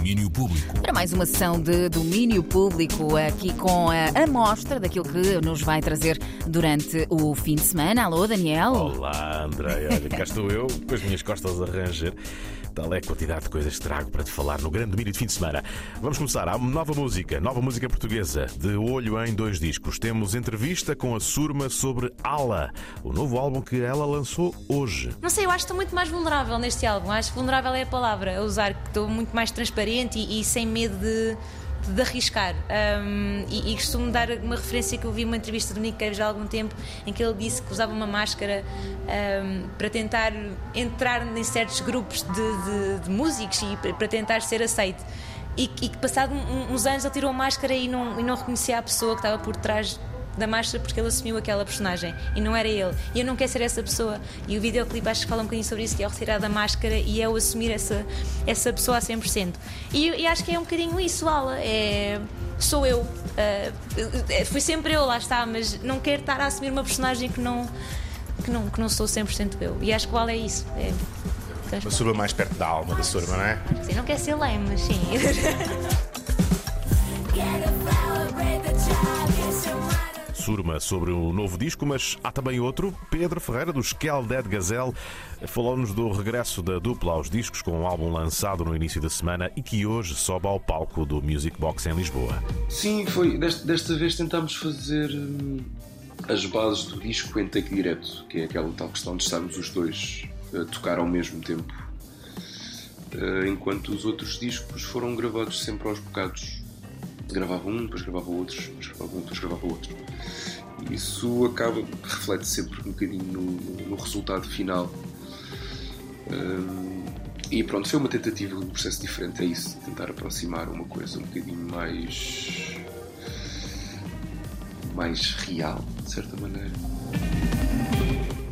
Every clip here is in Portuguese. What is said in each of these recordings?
Domínio Público. Para mais uma sessão de domínio público, aqui com a amostra daquilo que nos vai trazer durante o fim de semana. Alô, Daniel. Olá, André. Olha, cá estou eu com as minhas costas a ranger. Tal é a quantidade de coisas que trago para te falar no grande domínio de fim de semana. Vamos começar. Há uma nova música, nova música portuguesa, de olho em dois discos. Temos entrevista com a Surma sobre Ala, o novo álbum que ela lançou hoje. Não sei, eu acho que estou muito mais vulnerável neste álbum. Acho que vulnerável é a palavra a usar, que estou muito mais transparente e, e sem medo de, de arriscar. Um, e, e, costumo dar uma referência que eu vi uma entrevista do Nick Cave há algum tempo em que ele disse que usava uma máscara um, para tentar entrar em certos grupos de, de, de músicos e para tentar ser aceito. E, que passado uns anos ele tirou a máscara e não, e não reconhecia a pessoa que estava por trás da máscara porque ele assumiu aquela personagem e não era ele. E eu não quero ser essa pessoa. E o videoclipe acho que fala um bocadinho sobre isso, que é o retirar da máscara e é o assumir essa, essa pessoa a 100%. E, e acho que é um bocadinho isso, Ala. É, sou eu. Uh, fui sempre eu, lá está, mas não quero estar a assumir uma personagem que não, que não, que não sou 100% eu. E acho que o Ala é isso. É, uma surba mais perto da alma da surba, não é? Sim, não quer ser lame, mas sim. Surma sobre o novo disco, mas há também outro. Pedro Ferreira, do Skell Dead Gazelle, falou-nos do regresso da dupla aos discos com um álbum lançado no início da semana e que hoje sobe ao palco do Music Box em Lisboa. Sim, foi. Desta, desta vez tentámos fazer hum, as bases do disco em take direto, que é aquela tal questão de estarmos os dois a tocar ao mesmo tempo. Uh, enquanto os outros discos foram gravados sempre aos bocados. Gravava um, depois gravava outros, depois gravava um, depois gravava outro. E isso acaba, reflete sempre um bocadinho no, no resultado final. Um, e pronto, foi uma tentativa de um processo diferente, é isso, tentar aproximar uma coisa um bocadinho mais. mais real, de certa maneira.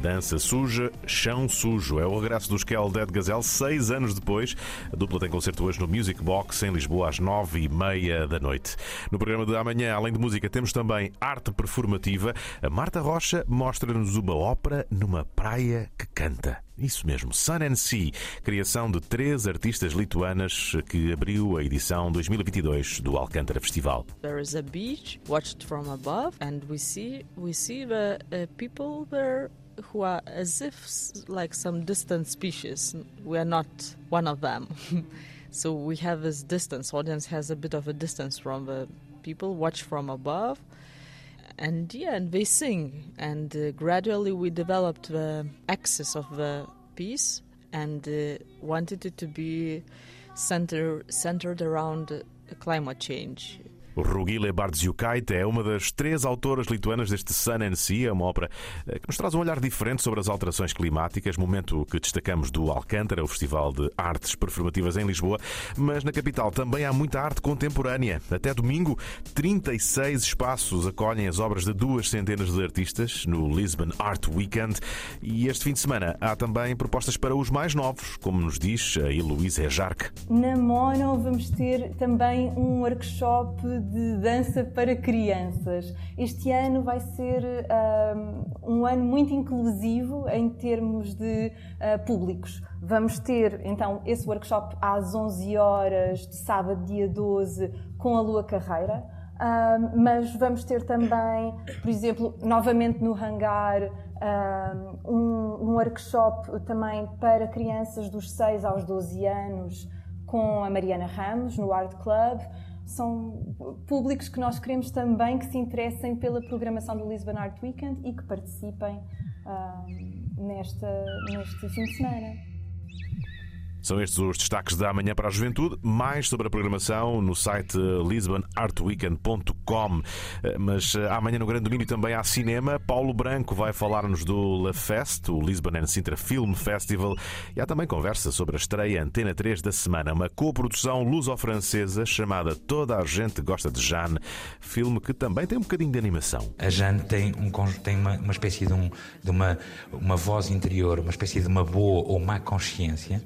Dança suja, chão sujo. É o regresso dos Kel Dead Gazelle seis anos depois. A dupla tem concerto hoje no Music Box em Lisboa às nove e meia da noite. No programa de amanhã, além de música, temos também arte performativa. A Marta Rocha mostra-nos uma ópera numa praia que canta. Isso mesmo, Sun and Sea, criação de três artistas lituanas que abriu a edição 2022 do Alcântara Festival. There is a beach watched from above and we see we see the uh, people there who are as if like some distant species. We are not one of them. so we have this distance. Audience has a bit of a distance from the people. Watch from above, and yeah, and they sing. And uh, gradually we developed the axis of the piece and uh, wanted it to be center centered around climate change Rugile Bardziukaite é uma das três autoras lituanas deste Sun and Sea, uma ópera eh, que nos traz um olhar diferente sobre as alterações climáticas, momento que destacamos do Alcântara, o Festival de Artes Performativas em Lisboa, mas na capital também há muita arte contemporânea. Até domingo, 36 espaços acolhem as obras de duas centenas de artistas no Lisbon Art Weekend e este fim de semana há também propostas para os mais novos, como nos diz a Heloísa Ejarque. Na Mono vamos ter também um workshop de dança para crianças. Este ano vai ser um, um ano muito inclusivo em termos de uh, públicos. Vamos ter então esse workshop às 11 horas de sábado, dia 12, com a Lua Carreira. Mas vamos ter também, por exemplo, novamente no hangar, um, um workshop também para crianças dos 6 aos 12 anos com a Mariana Ramos no Art Club são públicos que nós queremos também que se interessem pela programação do Lisbon Art Weekend e que participem uh, nesta, neste fim de semana. São estes os destaques da manhã para a juventude. Mais sobre a programação no site lisbonartweekend.com. Eh, mas eh, amanhã no Grande Domínio também há cinema. Paulo Branco vai falar-nos do La Fest, o Lisbon and Sintra Film Festival. E há também conversa sobre a estreia Antena 3 da semana, uma coprodução luso-francesa chamada Toda a Gente Gosta de Jeanne, filme que também tem um bocadinho de animação. A Jeanne tem, um, tem uma, uma espécie de, um, de uma, uma voz interior, uma espécie de uma boa ou má consciência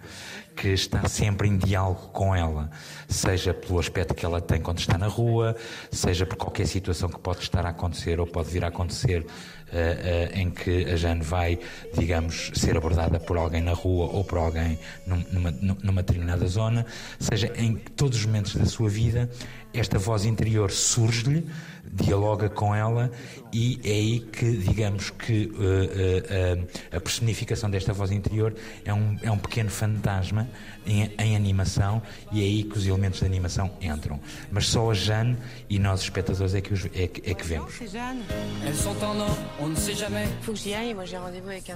que está sempre em diálogo com ela, seja pelo aspecto que ela tem quando está na rua, seja por qualquer situação que pode estar a acontecer ou pode vir a acontecer uh, uh, em que a Jane vai, digamos, ser abordada por alguém na rua ou por alguém numa, numa determinada zona, seja em todos os momentos da sua vida, esta voz interior surge-lhe, dialoga com ela e é aí que, digamos, que uh, uh, a personificação desta voz interior é um, é um pequeno fantasma em, em, animação e é aí que os elementos da animação entram. Mas só a Jane e nós, espectadores, é que, os, é, é que vemos.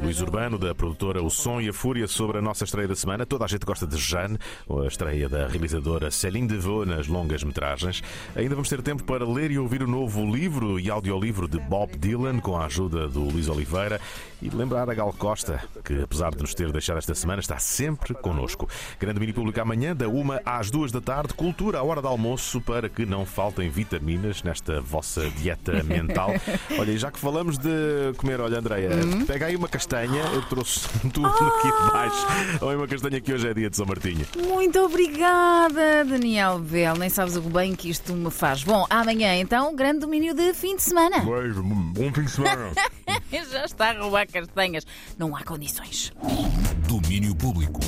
Luís Urbano, da produtora O Som e a Fúria, sobre a nossa estreia da semana. Toda a gente gosta de Jane, a estreia da realizadora Céline Devaux nas longas metragens. Ainda vamos ter tempo para ler e ouvir o novo livro e audiolivro de Bob Dylan, com a ajuda do Luís Oliveira, e lembrar a Gal Costa, que apesar de nos ter deixado esta semana, está sempre connosco. Grande Mini Público amanhã, da uma às duas da tarde, cultura à hora do almoço, para que não faltem vitaminas nesta vossa dieta mental. Olha, e já que falamos de comer, olha, Andreia, hum? pega aí uma castanha, eu trouxe tudo oh! aqui debaixo. Olha uma castanha que hoje é dia de São Martinho. Muito obrigada, Daniel Bel. Nem sabes o bem que isto me faz. Bom, amanhã então, grande domínio de fim de semana. Beijo, bom fim de semana. já está a roubar castanhas. Não há condições. Domínio público.